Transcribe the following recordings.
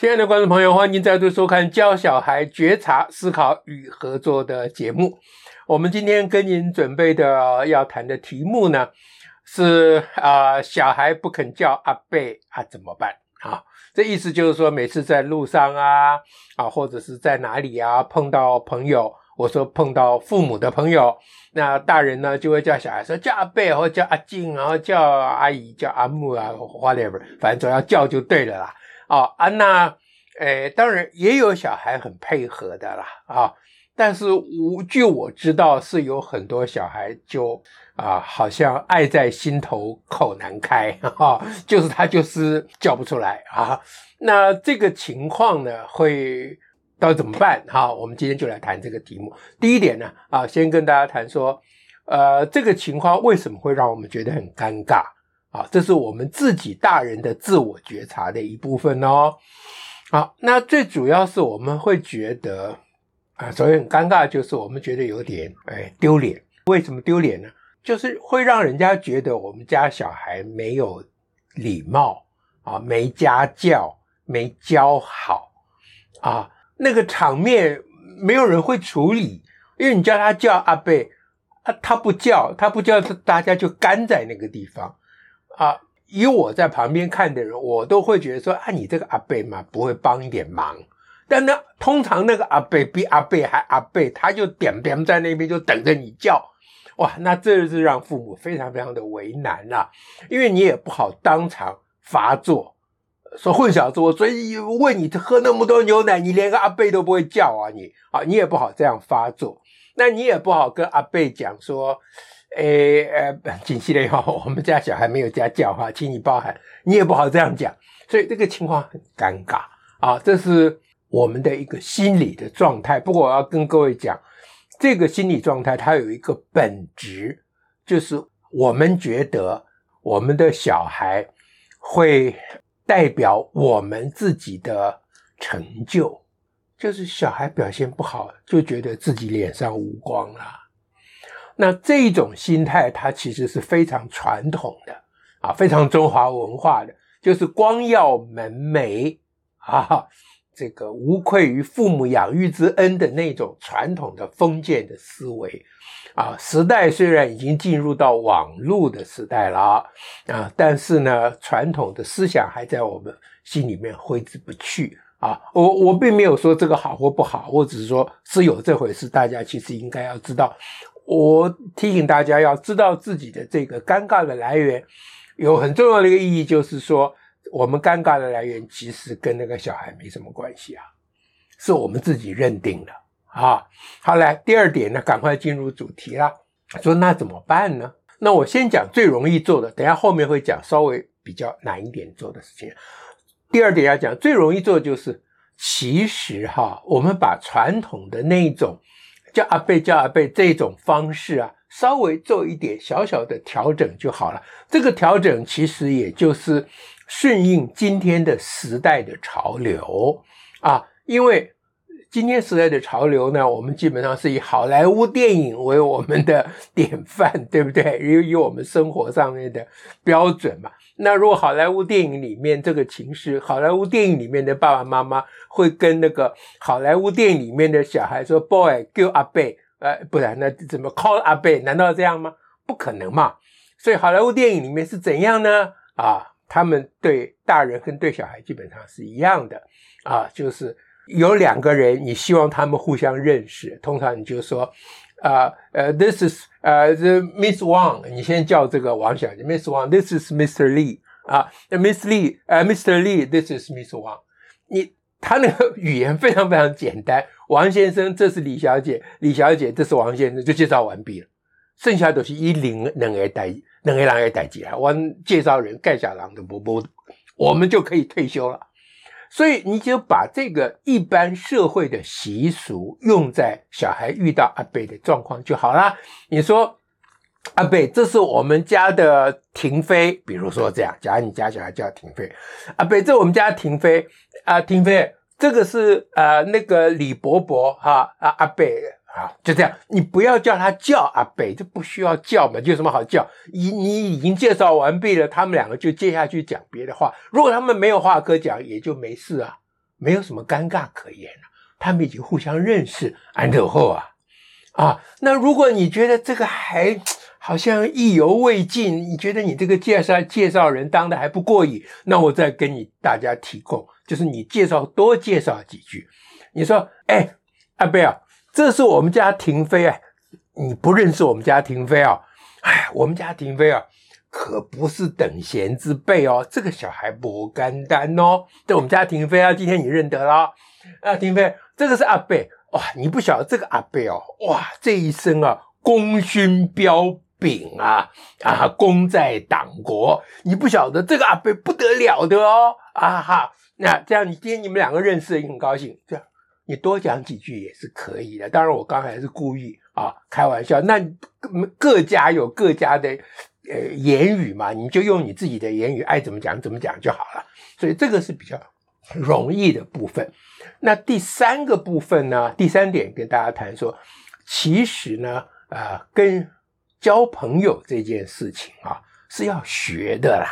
亲爱的观众朋友，欢迎再度收看《教小孩觉察、思考与合作》的节目。我们今天跟您准备的要谈的题目呢，是啊、小孩不肯叫阿伯啊，怎么办？啊，这意思就是说，每次在路上啊，啊，或者是在哪里啊，碰到朋友，我说碰到父母的朋友，那大人呢就会叫小孩说叫阿伯，或叫阿静，然后叫阿姨，叫阿木啊花脸粉反正总要叫就对了啦。哦啊，那，诶，当然也有小孩很配合的啦，啊、但是我据我知道是有很多小孩就啊，好像爱在心头口难开，哈、就是他就是叫不出来啊。那这个情况呢，会到怎么办？哈、我们今天就来谈这个题目。第一点呢，啊，先跟大家谈说，呃，这个情况为什么会让我们觉得很尴尬？啊，这是我们自己大人的自我觉察的一部分哦。好，那最主要是我们会觉得啊，所以很尴尬，就是我们觉得有点哎丢脸。为什么丢脸呢？就是会让人家觉得我们家小孩没有礼貌啊，没家教，没教好啊，那个场面没有人会处理，因为你叫他叫阿贝啊，他不叫，他不叫，大家就干在那个地方。啊，以我在旁边看的人，我都会觉得说，啊，你这个阿伯嘛，不会帮一点忙。但那，通常那个阿伯比阿伯还阿伯，他就点点在那边就等着你叫，哇，那这是让父母非常非常的为难呐、啊，因为你也不好当场发作，说混小子，我所以喂你喝那么多牛奶，你连个阿伯都不会叫啊，你啊，你也不好这样发作，那你也不好跟阿伯讲说。诶呃，紧急的话，我们家小孩没有家教哈，请你包涵，你也不好这样讲，所以这个情况很尴尬啊。这是我们的一个心理的状态。不过我要跟各位讲，这个心理状态它有一个本质，就是我们觉得我们的小孩会代表我们自己的成就，就是小孩表现不好，就觉得自己脸上无光了。那这种心态，它其实是非常传统的啊，非常中华文化的，就是光耀门楣啊，这个无愧于父母养育之恩的那种传统的封建的思维啊。时代虽然已经进入到网络的时代了啊，但是呢，传统的思想还在我们心里面挥之不去啊。我我并没有说这个好或不好，我只是说是有这回事，大家其实应该要知道。我提醒大家要知道自己的这个尴尬的来源，有很重要的一个意义，就是说我们尴尬的来源其实跟那个小孩没什么关系啊，是我们自己认定的啊。好，来第二点呢，赶快进入主题啦。说那怎么办呢？那我先讲最容易做的，等下后面会讲稍微比较难一点做的事情。第二点要讲最容易做的就是，其实哈，我们把传统的那种。叫阿贝叫阿贝这种方式啊，稍微做一点小小的调整就好了。这个调整其实也就是顺应今天的时代的潮流啊，因为。今天时代的潮流呢，我们基本上是以好莱坞电影为我们的典范，对不对？以以我们生活上面的标准嘛。那如果好莱坞电影里面这个情绪，好莱坞电影里面的爸爸妈妈会跟那个好莱坞电影里面的小孩说：“Boy，叫阿伯。”呃，不然那怎么 call 阿伯？难道这样吗？不可能嘛。所以好莱坞电影里面是怎样呢？啊，他们对大人跟对小孩基本上是一样的啊，就是。有两个人，你希望他们互相认识，通常你就说，啊呃，this is 呃、uh,，the Miss Wang，你先叫这个王小姐，Miss Wang，this is Mr. Lee 啊，Miss Lee，呃，Mr. Lee，this is Miss Wang。你他那个 语言非常非常简单，王先生，这是李小姐，李小姐，这是王先生，就介绍完毕了，剩下都是一零两个代两个人的代志啊，我介绍人盖小郎的不不，我们就可以退休了。所以你就把这个一般社会的习俗用在小孩遇到阿贝的状况就好啦。你说阿贝，这是我们家的婷飞，比如说这样，假如你家小孩叫婷飞，阿贝，这我们家婷飞啊，婷飞，这个是呃那个李伯伯哈啊阿伯。啊，就这样，你不要叫他叫阿北，这不需要叫嘛，就有什么好叫？你你已经介绍完毕了，他们两个就接下去讲别的话。如果他们没有话可讲，也就没事啊，没有什么尴尬可言了，他们已经互相认识，安德后啊啊。那如果你觉得这个还好像意犹未尽，你觉得你这个介绍介绍人当的还不过瘾，那我再跟你大家提供，就是你介绍多介绍几句。你说，哎，阿贝啊，这是我们家婷飞啊，你不认识我们家婷飞啊？哎，我们家婷飞啊。可不是等闲之辈哦，这个小孩不简单哦。这我们家婷飞啊，今天你认得了啊，婷飞，这个是阿贝哇，你不晓得这个阿贝哦，哇，这一生啊，功勋彪炳啊啊，功在党国，你不晓得这个阿贝不得了的哦啊哈，那这样你今天你们两个认识也很高兴，这样你多讲几句也是可以的。当然我刚才是故意啊开玩笑，那各家有各家的。呃，言语嘛，你就用你自己的言语，爱怎么讲怎么讲就好了。所以这个是比较容易的部分。那第三个部分呢，第三点跟大家谈说，其实呢，啊、呃，跟交朋友这件事情啊，是要学的啦。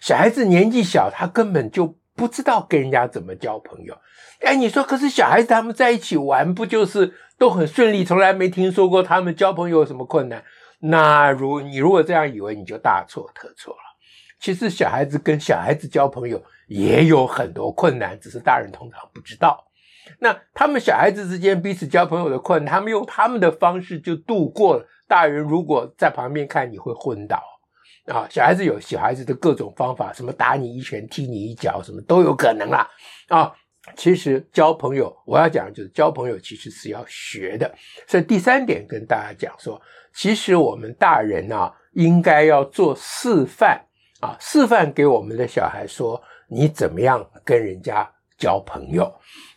小孩子年纪小，他根本就不知道跟人家怎么交朋友。哎，你说，可是小孩子他们在一起玩，不就是都很顺利？从来没听说过他们交朋友有什么困难。那如你如果这样以为，你就大错特错了。其实小孩子跟小孩子交朋友也有很多困难，只是大人通常不知道。那他们小孩子之间彼此交朋友的困难，他们用他们的方式就度过了。大人如果在旁边看，你会昏倒啊！小孩子有小孩子的各种方法，什么打你一拳、踢你一脚，什么都有可能啦啊！其实交朋友，我要讲就是交朋友其实是要学的。所以第三点跟大家讲说。其实我们大人啊，应该要做示范啊，示范给我们的小孩说，你怎么样跟人家交朋友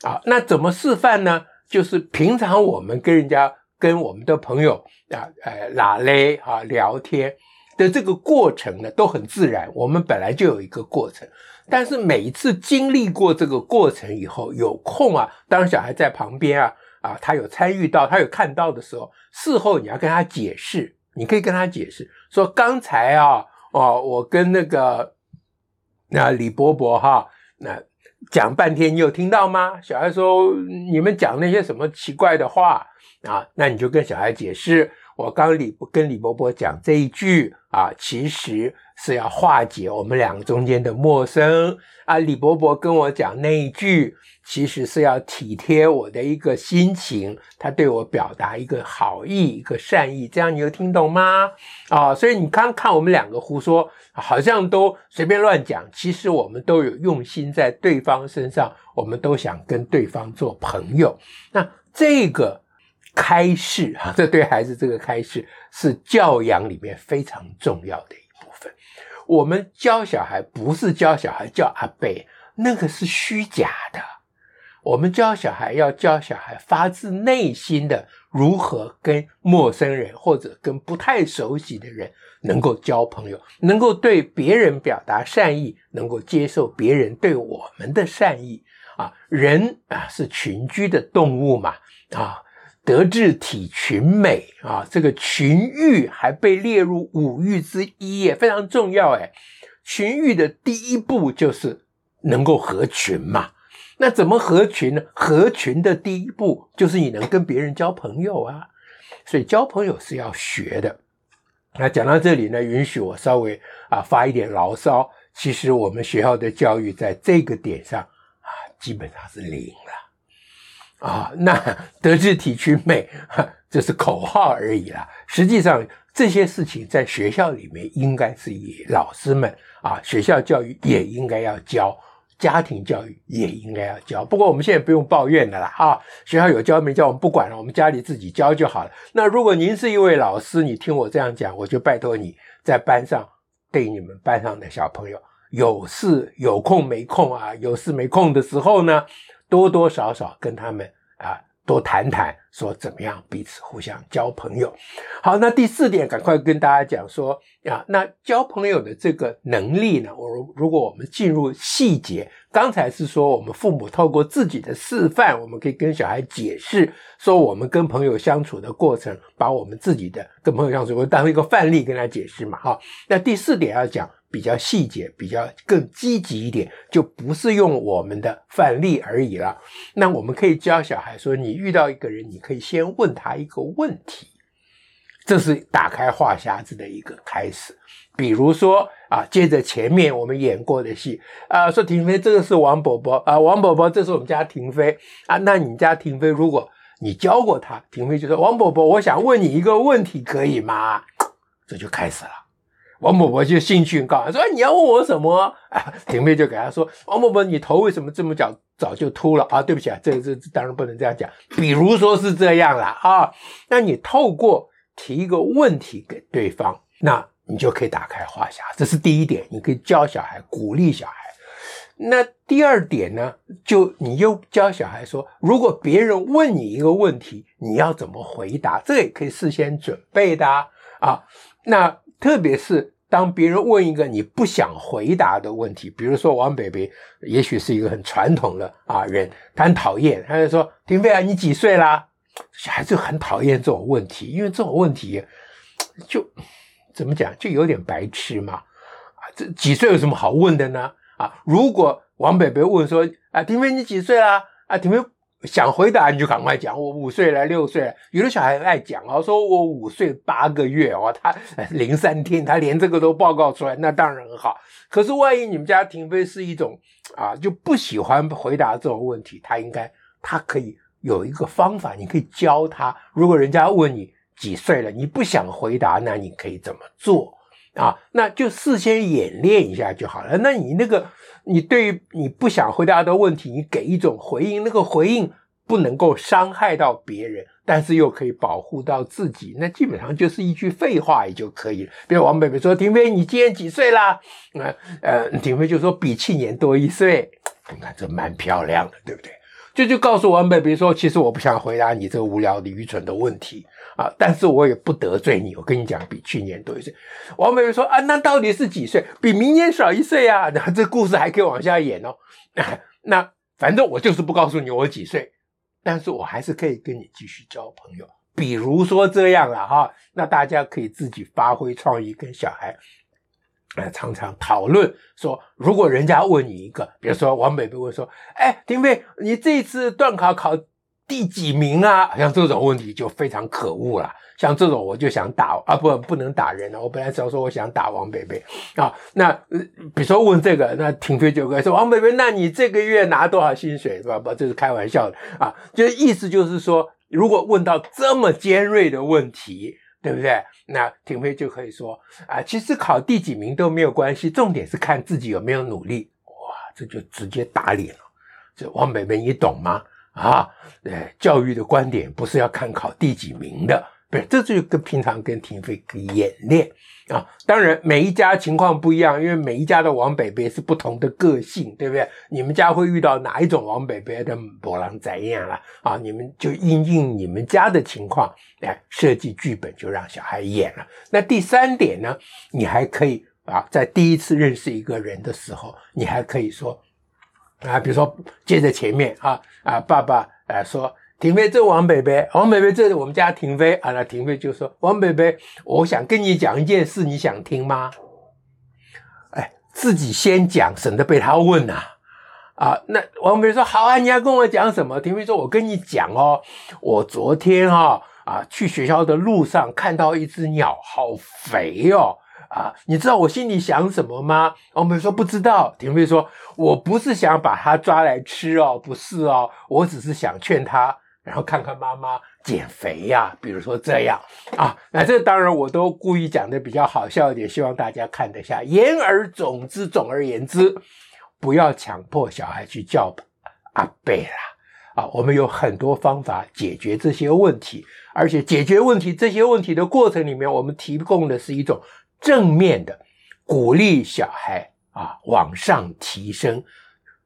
啊？那怎么示范呢？就是平常我们跟人家、跟我们的朋友啊，呃，拉勒啊，聊天的这个过程呢，都很自然。我们本来就有一个过程，但是每一次经历过这个过程以后，有空啊，当小孩在旁边啊。啊，他有参与到，他有看到的时候，事后你要跟他解释，你可以跟他解释说，刚才啊，哦，我跟那个那李伯伯哈，那讲半天，你有听到吗？小孩说，你们讲那些什么奇怪的话啊？那你就跟小孩解释，我刚李跟李伯伯讲这一句啊，其实是要化解我们两个中间的陌生啊。李伯伯跟我讲那一句。其实是要体贴我的一个心情，他对我表达一个好意、一个善意，这样你有听懂吗？啊，所以你刚看我们两个胡说，好像都随便乱讲，其实我们都有用心在对方身上，我们都想跟对方做朋友。那这个开示啊，这对孩子这个开示是教养里面非常重要的一部分。我们教小孩不是教小孩叫阿贝，那个是虚假的。我们教小孩要教小孩发自内心的如何跟陌生人或者跟不太熟悉的人能够交朋友，能够对别人表达善意，能够接受别人对我们的善意啊。人啊是群居的动物嘛啊，德智体群美啊，这个群育还被列入五育之一，也非常重要哎。群育的第一步就是能够合群嘛。那怎么合群呢？合群的第一步就是你能跟别人交朋友啊，所以交朋友是要学的。那讲到这里呢，允许我稍微啊发一点牢骚。其实我们学校的教育在这个点上啊，基本上是零了啊。那德智体群美，这是口号而已啦。实际上这些事情在学校里面应该是以老师们啊，学校教育也应该要教。家庭教育也应该要教，不过我们现在不用抱怨的啦啊，学校有教没教我们不管了，我们家里自己教就好了。那如果您是一位老师，你听我这样讲，我就拜托你在班上对你们班上的小朋友，有事有空没空啊，有事没空的时候呢，多多少少跟他们啊。多谈谈，说怎么样彼此互相交朋友。好，那第四点，赶快跟大家讲说啊，那交朋友的这个能力呢，我如果我们进入细节，刚才是说我们父母透过自己的示范，我们可以跟小孩解释说我们跟朋友相处的过程，把我们自己的跟朋友相处我当一个范例跟他解释嘛。哈，那第四点要讲比较细节，比较更积极一点，就不是用我们的范例而已了。那我们可以教小孩说，你遇到一个人，你可以先问他一个问题，这是打开话匣子的一个开始。比如说啊，接着前面我们演过的戏啊，说婷飞，这个是王伯伯啊，王伯伯，这是我们家婷飞啊。那你家婷飞，如果你教过他，婷飞就说，王伯伯，我想问你一个问题，可以吗？这就开始了。王伯伯就兴趣很高，说：“你要问我什么？” 啊，婷妹就给他说：“王伯伯，你头为什么这么早早就秃了啊？对不起啊，这这当然不能这样讲。比如说是这样了啊，那你透过提一个问题给对方，那你就可以打开话匣。这是第一点，你可以教小孩，鼓励小孩。那第二点呢，就你又教小孩说，如果别人问你一个问题，你要怎么回答？这也可以事先准备的啊。啊那特别是当别人问一个你不想回答的问题，比如说王北北，也许是一个很传统的啊人，他很讨厌，他就说：“婷飞啊，你几岁啦？”小孩子很讨厌这种问题，因为这种问题就怎么讲，就有点白痴嘛。啊，这几岁有什么好问的呢？啊，如果王北北问说：“啊，婷飞你几岁啦？”啊，婷飞。想回答你就赶快讲，我五岁了，六岁了。有的小孩爱讲啊，说我五岁八个月哦，他零三天，他连这个都报告出来，那当然很好。可是万一你们家婷飞是一种啊，就不喜欢回答这种问题，他应该他可以有一个方法，你可以教他。如果人家问你几岁了，你不想回答，那你可以怎么做？啊，那就事先演练一下就好了。那你那个，你对于你不想回答的问题，你给一种回应，那个回应不能够伤害到别人，但是又可以保护到自己，那基本上就是一句废话也就可以了。比如王北北说：“婷飞，你今年几岁啦？”呃呃，婷飞就说：“比去年多一岁。”你看这蛮漂亮的，对不对？就就告诉王北北说：“其实我不想回答你这个无聊的、愚蠢的问题。”啊！但是我也不得罪你，我跟你讲，比去年多一岁。王妹妹说：“啊，那到底是几岁？比明年少一岁啊！” 那这故事还可以往下演哦。那反正我就是不告诉你我几岁，但是我还是可以跟你继续交朋友。比如说这样了哈，那大家可以自己发挥创意，跟小孩呃常常讨论说，如果人家问你一个，比如说王妹妹问说：“哎，婷飞，你这次段考考？”第几名啊？像这种问题就非常可恶了。像这种我就想打啊，不，不能打人了。我本来只要说我想打王北北啊。那比如说问这个，那婷飞就会说王北北，那你这个月拿多少薪水？是吧？不，这是开玩笑的啊。就意思就是说，如果问到这么尖锐的问题，对不对？那婷飞就可以说啊，其实考第几名都没有关系，重点是看自己有没有努力。哇，这就直接打脸了。这王北北，你懂吗？啊，呃，教育的观点不是要看考第几名的，不是，这就跟平常跟婷飞演练啊。当然，每一家情况不一样，因为每一家的王北北是不同的个性，对不对？你们家会遇到哪一种王北北的波浪怎样了？啊，你们就应应你们家的情况来设计剧本，就让小孩演了。那第三点呢，你还可以啊，在第一次认识一个人的时候，你还可以说。啊，比如说接着前面啊啊，爸爸啊说，婷飞，这王北北，王北北，这是我们家婷飞啊。那婷飞就说，王北北，我想跟你讲一件事，你想听吗？哎，自己先讲，省得被他问呐。啊，那王北北说好啊，你要跟我讲什么？婷飞说，我跟你讲哦，我昨天哈啊，啊去学校的路上看到一只鸟，好肥哦。啊，你知道我心里想什么吗？王北说不知道。婷飞说：“我不是想把它抓来吃哦，不是哦，我只是想劝他，然后看看妈妈减肥呀，比如说这样啊。那这当然我都故意讲的比较好笑一点，希望大家看得下。言而总之，总而言之，不要强迫小孩去叫阿贝啦。啊，我们有很多方法解决这些问题，而且解决问题这些问题的过程里面，我们提供的是一种。”正面的鼓励小孩啊，往上提升，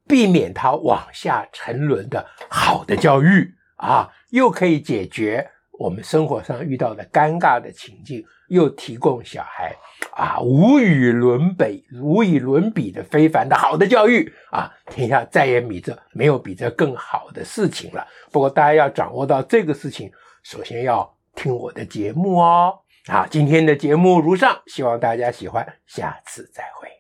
避免他往下沉沦的好的教育啊，又可以解决我们生活上遇到的尴尬的情境，又提供小孩啊无与伦比、无与伦比的非凡的好的教育啊，天下再也比这没有比这更好的事情了。不过大家要掌握到这个事情，首先要听我的节目哦。啊，今天的节目如上，希望大家喜欢，下次再会。